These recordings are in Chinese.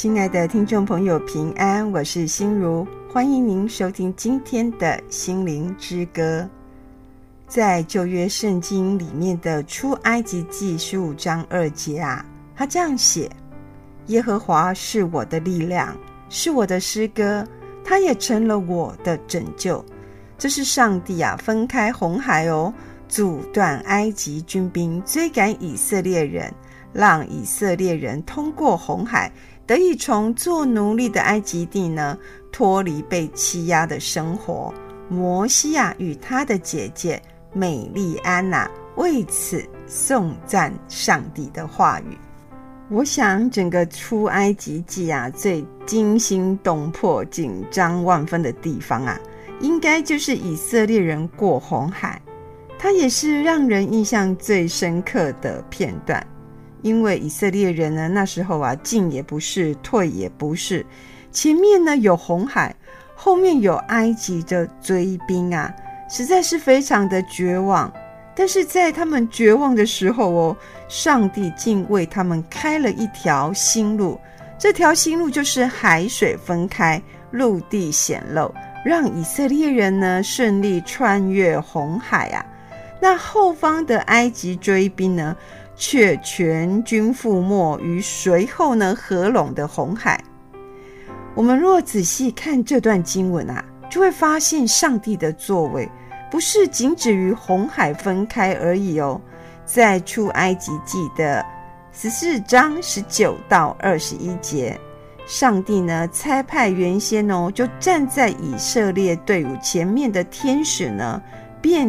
亲爱的听众朋友，平安，我是心如，欢迎您收听今天的心灵之歌。在旧约圣经里面的出埃及记十五章二节啊，他这样写：“耶和华是我的力量，是我的诗歌，他也成了我的拯救。”这是上帝啊，分开红海哦，阻断埃及军兵追赶以色列人，让以色列人通过红海，得以从做奴隶的埃及地呢脱离被欺压的生活。摩西啊，与他的姐姐。美丽安娜为此颂赞上帝的话语。我想，整个出埃及记啊，最惊心动魄、紧张万分的地方啊，应该就是以色列人过红海。它也是让人印象最深刻的片段，因为以色列人呢，那时候啊，进也不是，退也不是，前面呢有红海，后面有埃及的追兵啊。实在是非常的绝望，但是在他们绝望的时候哦，上帝竟为他们开了一条新路。这条新路就是海水分开，陆地显露，让以色列人呢顺利穿越红海啊。那后方的埃及追兵呢，却全军覆没于随后呢合拢的红海。我们若仔细看这段经文啊。就会发现上帝的作为不是仅止于红海分开而已哦。在出埃及记的十四章十九到二十一节，上帝呢差派原先哦就站在以色列队伍前面的天使呢，变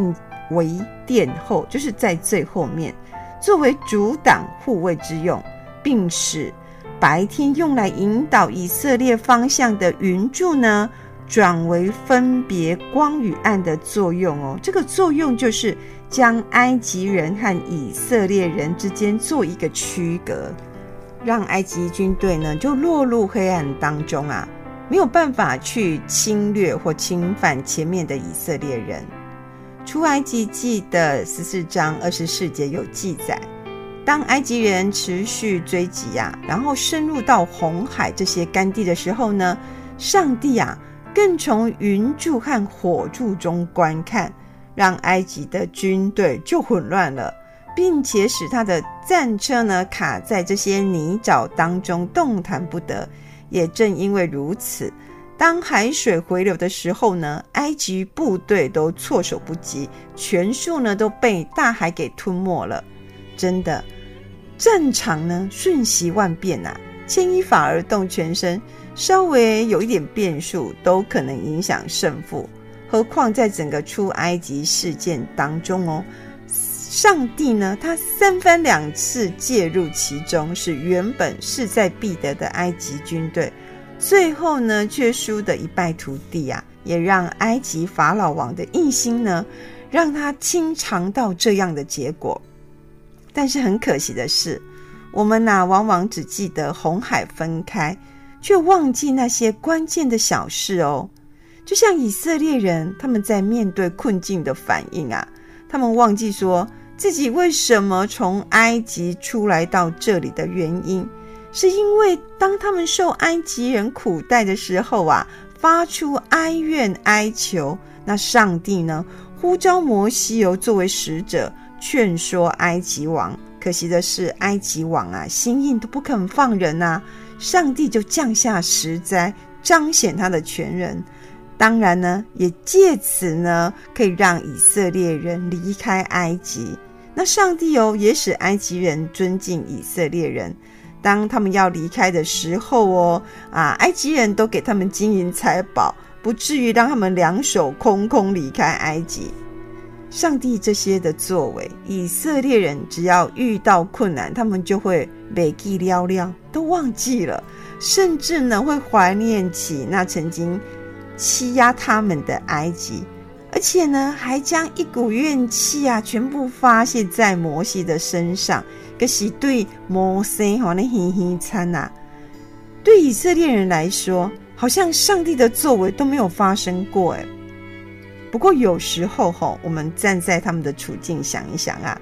为殿后，就是在最后面作为阻挡护卫之用，并使白天用来引导以色列方向的云柱呢。转为分别光与暗的作用哦，这个作用就是将埃及人和以色列人之间做一个区隔，让埃及军队呢就落入黑暗当中啊，没有办法去侵略或侵犯前面的以色列人。出埃及记的十四章二十四节有记载，当埃及人持续追击啊，然后深入到红海这些干地的时候呢，上帝啊。更从云柱和火柱中观看，让埃及的军队就混乱了，并且使他的战车呢卡在这些泥沼当中，动弹不得。也正因为如此，当海水回流的时候呢，埃及部队都措手不及，全数呢都被大海给吞没了。真的，战场呢瞬息万变呐、啊，牵一发而动全身。稍微有一点变数，都可能影响胜负。何况在整个出埃及事件当中哦，上帝呢，他三番两次介入其中，使原本势在必得的埃及军队，最后呢却输得一败涂地啊！也让埃及法老王的异心呢，让他亲尝到这样的结果。但是很可惜的是，我们呐、往往只记得红海分开。却忘记那些关键的小事哦，就像以色列人他们在面对困境的反应啊，他们忘记说自己为什么从埃及出来到这里的原因，是因为当他们受埃及人苦待的时候啊，发出哀怨哀求，那上帝呢，呼召摩西哦作为使者劝说埃及王，可惜的是埃及王啊心硬都不肯放人啊。上帝就降下十灾，彰显他的全能。当然呢，也借此呢，可以让以色列人离开埃及。那上帝哦，也使埃及人尊敬以色列人。当他们要离开的时候哦，啊，埃及人都给他们金银财宝，不至于让他们两手空空离开埃及。上帝这些的作为，以色列人只要遇到困难，他们就会忘记撩撩，都忘记了，甚至呢会怀念起那曾经欺压他们的埃及，而且呢还将一股怨气啊全部发泄在摩西的身上，可是对摩西好那嘿嘿惨呐，对以色列人来说，好像上帝的作为都没有发生过诶不过有时候哈，我们站在他们的处境想一想啊，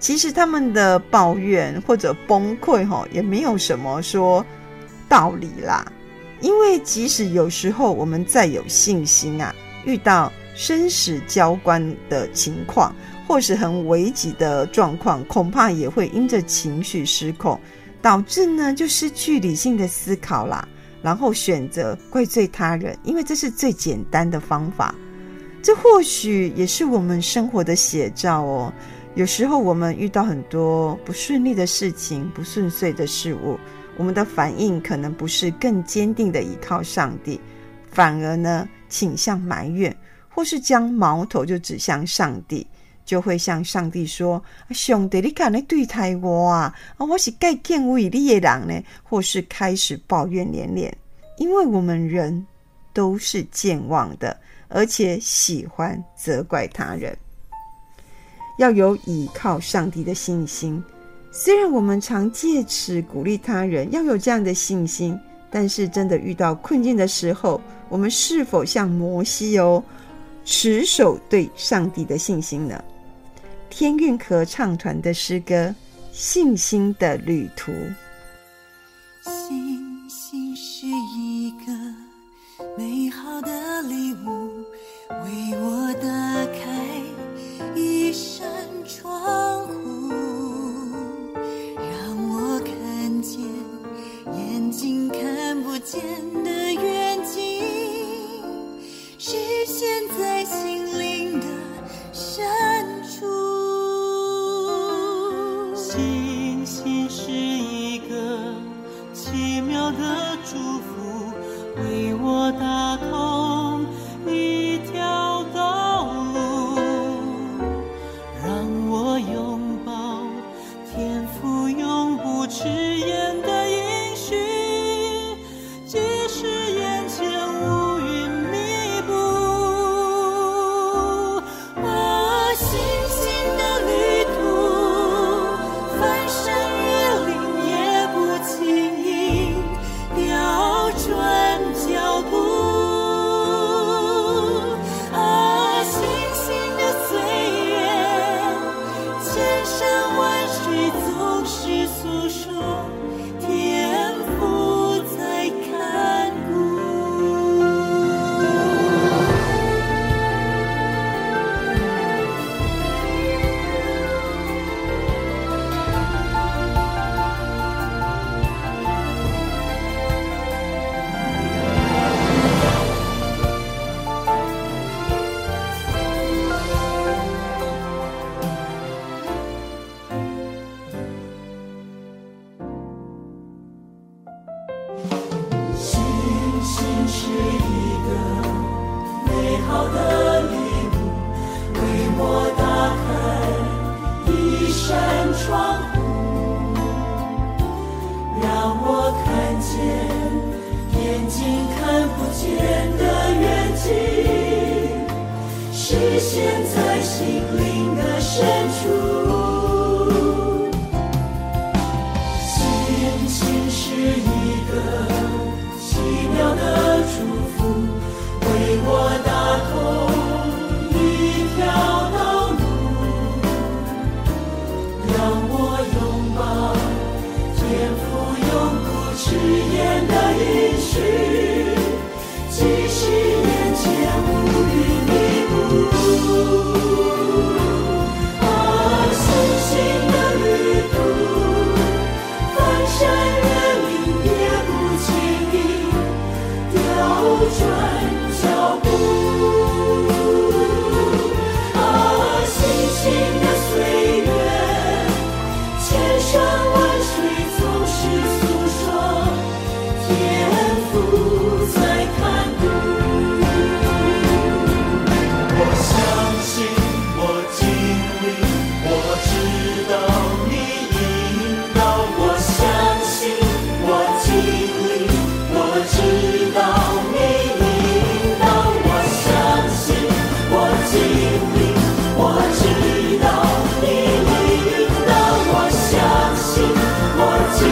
其实他们的抱怨或者崩溃哈，也没有什么说道理啦。因为即使有时候我们再有信心啊，遇到生死交关的情况，或是很危急的状况，恐怕也会因着情绪失控，导致呢就失去理性的思考啦，然后选择怪罪他人，因为这是最简单的方法。这或许也是我们生活的写照哦。有时候我们遇到很多不顺利的事情、不顺遂的事物。我们的反应可能不是更坚定的依靠上帝，反而呢倾向埋怨，或是将矛头就指向上帝，就会向上帝说：“兄弟，你敢来对待我啊？啊，我是该敬畏你的人呢？”或是开始抱怨连连，因为我们人都是健忘的，而且喜欢责怪他人，要有倚靠上帝的信心。虽然我们常借此鼓励他人要有这样的信心，但是真的遇到困境的时候，我们是否像摩西哦，持守对上帝的信心呢？天韵合唱团的诗歌《信心的旅途》。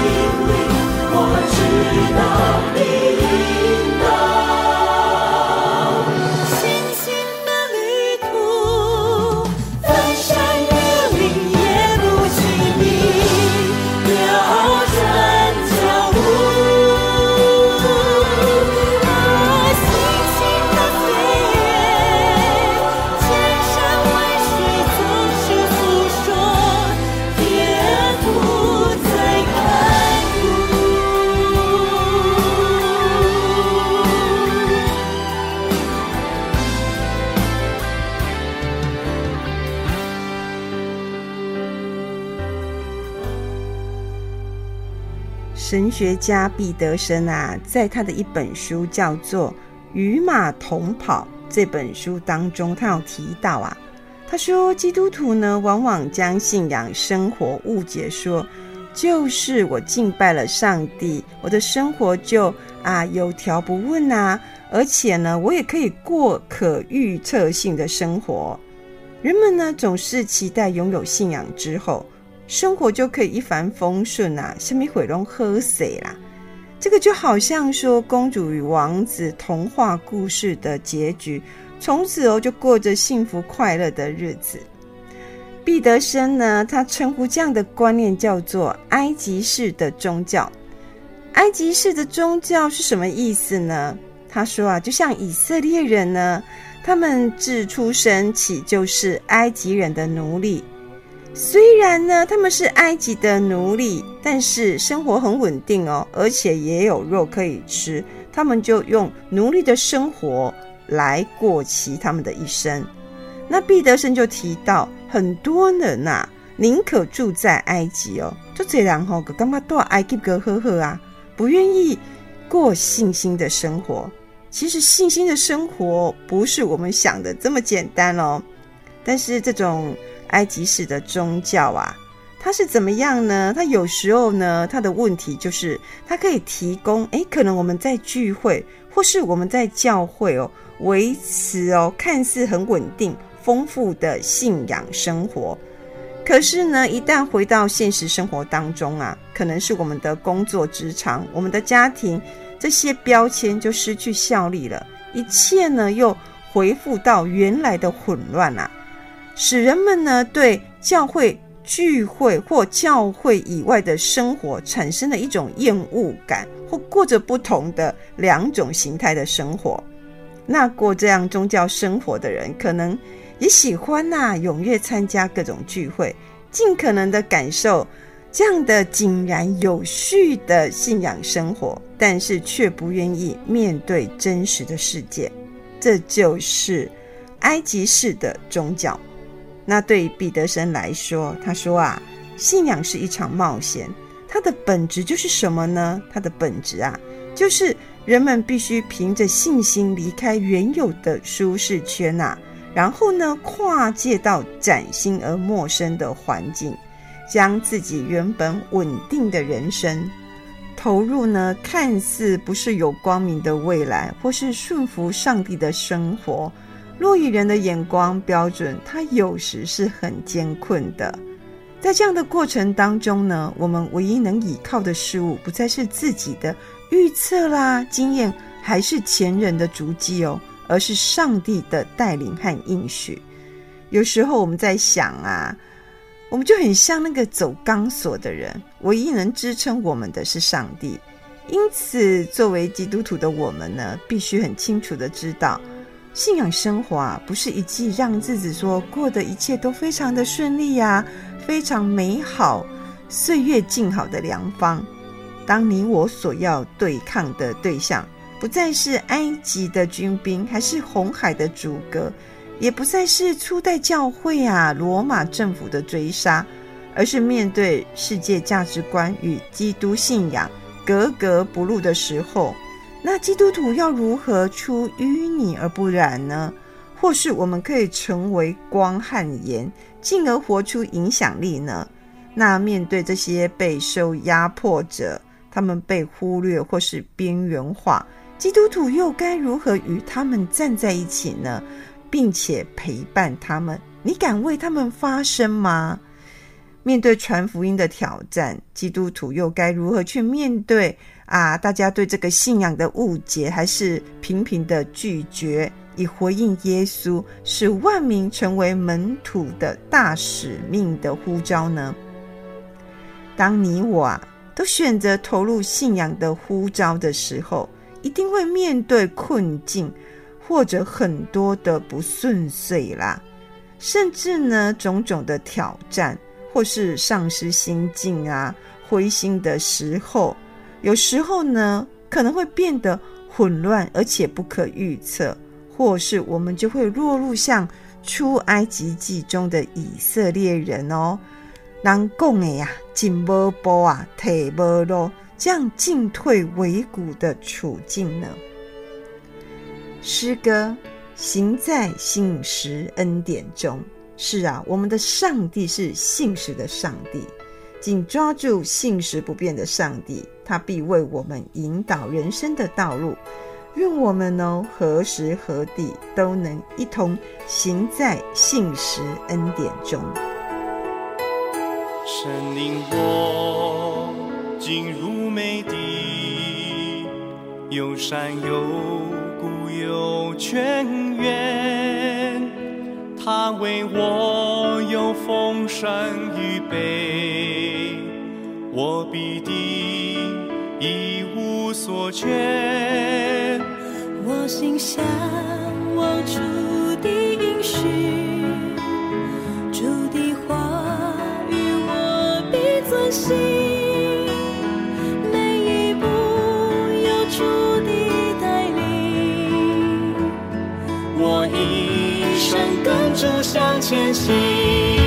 Thank you. 学家彼得生啊，在他的一本书叫做《与马同跑》这本书当中，他有提到啊，他说基督徒呢，往往将信仰生活误解说，就是我敬拜了上帝，我的生活就啊有条不紊啊，而且呢，我也可以过可预测性的生活。人们呢，总是期待拥有信仰之后，生活就可以一帆风顺啊，什么毁容喝水啦。这个就好像说公主与王子童话故事的结局，从此哦就过着幸福快乐的日子。毕德生呢，他称呼这样的观念叫做埃及式的宗教。埃及式的宗教是什么意思呢？他说啊，就像以色列人呢。他们自出生起就是埃及人的奴隶，虽然呢他们是埃及的奴隶，但是生活很稳定哦，而且也有肉可以吃。他们就用奴隶的生活来过其他们的一生。那毕德生就提到，很多人呐、啊，宁可住在埃及哦，就这样吼，干嘛到埃及个呵呵啊，不愿意过信心的生活。其实信心的生活不是我们想的这么简单哦。但是这种埃及式的宗教啊，它是怎么样呢？它有时候呢，它的问题就是它可以提供，诶，可能我们在聚会或是我们在教会哦，维持哦看似很稳定、丰富的信仰生活。可是呢，一旦回到现实生活当中啊，可能是我们的工作职场、我们的家庭。这些标签就失去效力了，一切呢又恢复到原来的混乱啊，使人们呢对教会聚会或教会以外的生活产生了一种厌恶感，或过着不同的两种形态的生活。那过这样宗教生活的人，可能也喜欢呐、踊跃参加各种聚会，尽可能的感受。这样的井然有序的信仰生活，但是却不愿意面对真实的世界，这就是埃及式的宗教。那对于毕德生来说，他说啊，信仰是一场冒险，它的本质就是什么呢？它的本质啊，就是人们必须凭着信心离开原有的舒适圈啊，然后呢，跨界到崭新而陌生的环境。将自己原本稳定的人生投入呢，看似不是有光明的未来，或是顺服上帝的生活，若以人的眼光标准，它有时是很艰困的。在这样的过程当中呢，我们唯一能依靠的事物，不再是自己的预测啦、经验，还是前人的足迹哦，而是上帝的带领和应许。有时候我们在想啊。我们就很像那个走钢索的人，唯一能支撑我们的是上帝。因此，作为基督徒的我们呢，必须很清楚的知道，信仰生活啊，不是一剂让自己说过的一切都非常的顺利呀、啊，非常美好，岁月静好的良方。当你我所要对抗的对象，不再是埃及的军兵，还是红海的阻隔。也不再是初代教会啊，罗马政府的追杀，而是面对世界价值观与基督信仰格格不入的时候，那基督徒要如何出淤泥而不染呢？或是我们可以成为光和盐，进而活出影响力呢？那面对这些备受压迫者，他们被忽略或是边缘化，基督徒又该如何与他们站在一起呢？并且陪伴他们，你敢为他们发声吗？面对传福音的挑战，基督徒又该如何去面对啊？大家对这个信仰的误解，还是频频的拒绝，以回应耶稣使万民成为门徒的大使命的呼召呢？当你我啊都选择投入信仰的呼召的时候，一定会面对困境。或者很多的不顺遂啦，甚至呢种种的挑战，或是丧失心境啊、灰心的时候，有时候呢可能会变得混乱，而且不可预测，或是我们就会落入像出埃及记中的以色列人哦，人讲的呀，进无步啊，退无路，这样进退维谷的处境呢？诗歌行在信实恩典中。是啊，我们的上帝是信实的上帝，紧抓住信实不变的上帝，他必为我们引导人生的道路。愿我们呢，何时何地都能一同行在信实恩典中。神领我进入美地，有山有谷有泉源，他为我有丰盛预备，我必定一无所缺。我心向往主的应许，主的话语我必遵行，每一步有主的带领，我一生跟着向前行。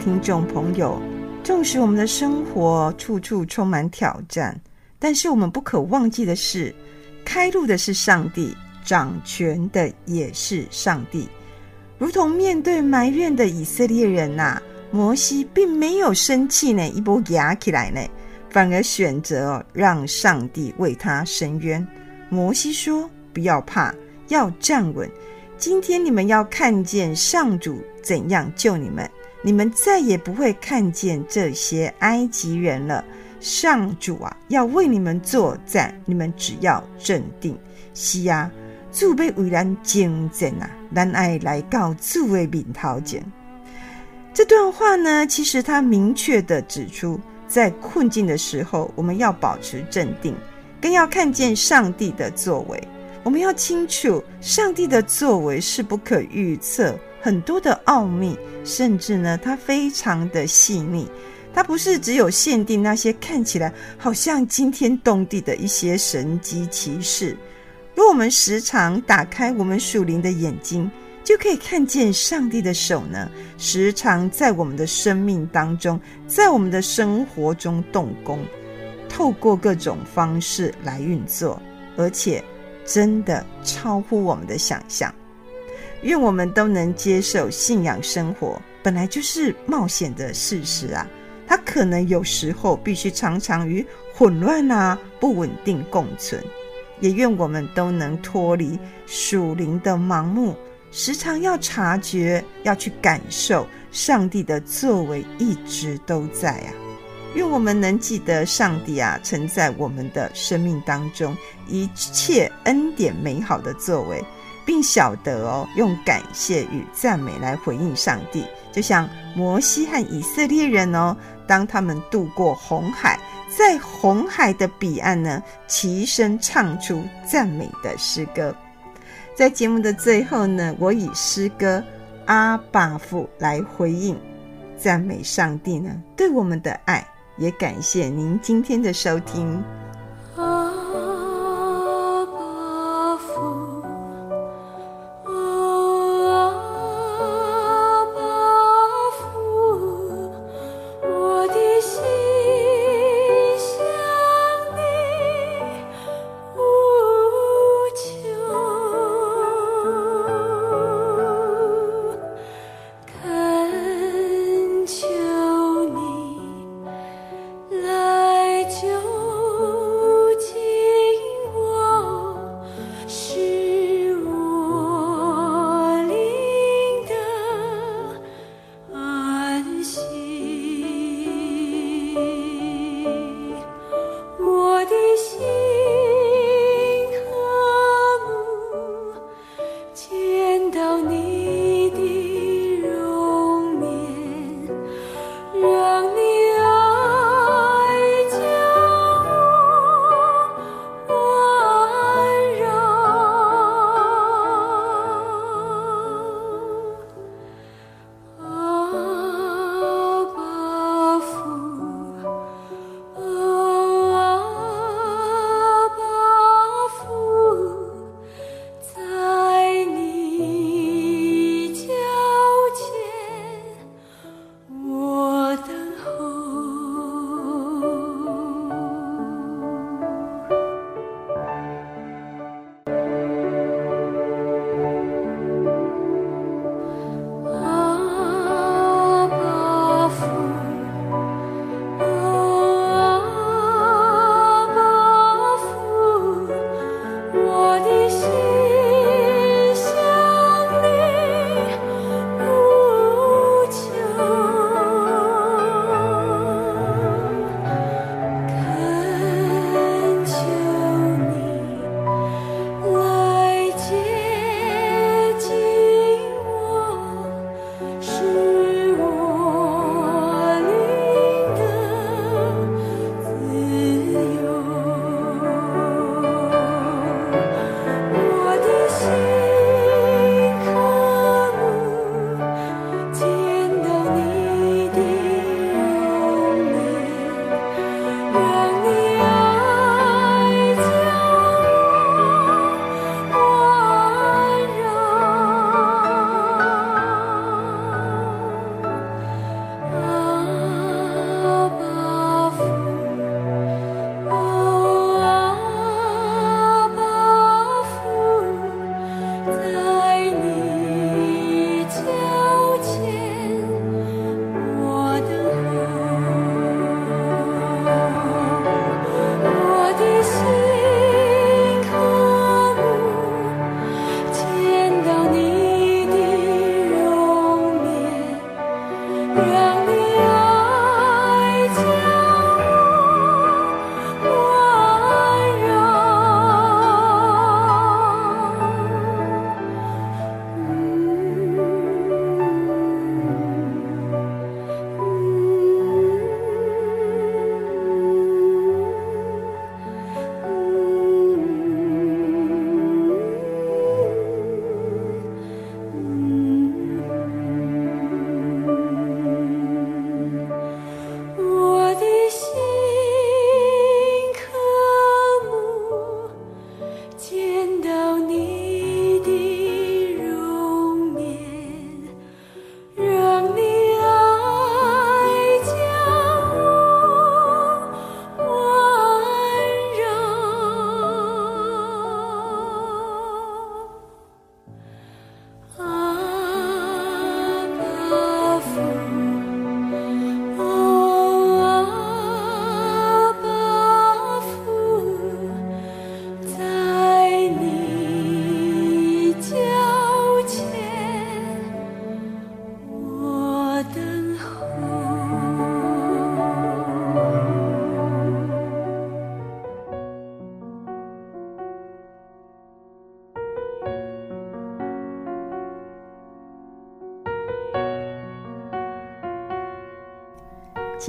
听众朋友，纵使我们的生活处处充满挑战，但是我们不可忘记的是，开路的是上帝，掌权的也是上帝。如同面对埋怨的以色列人呐、摩西并没有生气呢，一波压起来呢，反而选择让上帝为他伸冤。摩西说：“不要怕，要站稳。今天你们要看见上主怎样救你们。”你们再也不会看见这些埃及人了。上主啊，要为你们作战，你们只要镇定。是啊，主被为难精神啊，难爱来告主为面头前。这段话呢，其实他明确地指出，在困境的时候，我们要保持镇定，更要看见上帝的作为。我们要清楚，上帝的作为是不可预测。很多的奥秘，甚至呢，它非常的细腻。它不是只有限定那些看起来好像惊天动地的一些神迹奇事。如果我们时常打开我们属灵的眼睛，就可以看见上帝的手呢，时常在我们的生命当中，在我们的生活中动工，透过各种方式来运作，而且真的超乎我们的想象。愿我们都能接受信仰生活本来就是冒险的事实啊，它可能有时候必须常常与混乱啊、不稳定共存。也愿我们都能脱离属灵的盲目，时常要察觉、要去感受上帝的作为一直都在啊。愿我们能记得上帝啊，曾在我们的生命当中一切恩典美好的作为。并晓得哦，用感谢与赞美来回应上帝，就像摩西和以色列人哦，当他们渡过红海，在红海的彼岸呢，齐声唱出赞美的诗歌。在节目的最后呢，我以诗歌《阿爸父》来回应赞美上帝呢对我们的爱，也感谢您今天的收听。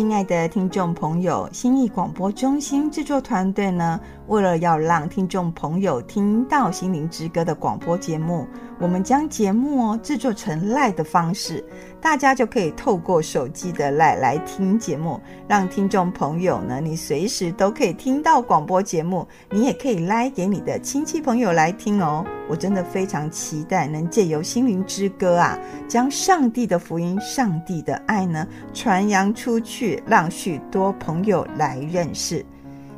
亲爱的听众朋友，心意广播中心制作团队呢，为了要让听众朋友听到《心灵之歌》的广播节目，我们将节目哦制作成 live 的方式，大家就可以透过手机的来来听节目，让听众朋友呢，你随时都可以听到广播节目，你也可以来给你的亲戚朋友来听哦。我真的非常期待能借由《心灵之歌》啊，将上帝的福音、上帝的爱呢传扬出去，让许多朋友来认识。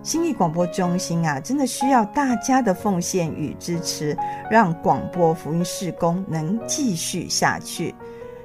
心意广播中心啊，真的需要大家的奉献与支持，让广播福音事工能继续下去。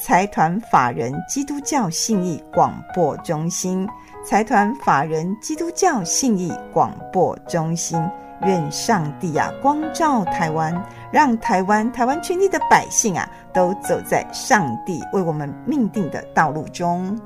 财团法人基督教信义广播中心，财团法人基督教信义广播中心，愿上帝啊光照台湾，让台湾台湾全体的百姓啊都走在上帝为我们命定的道路中。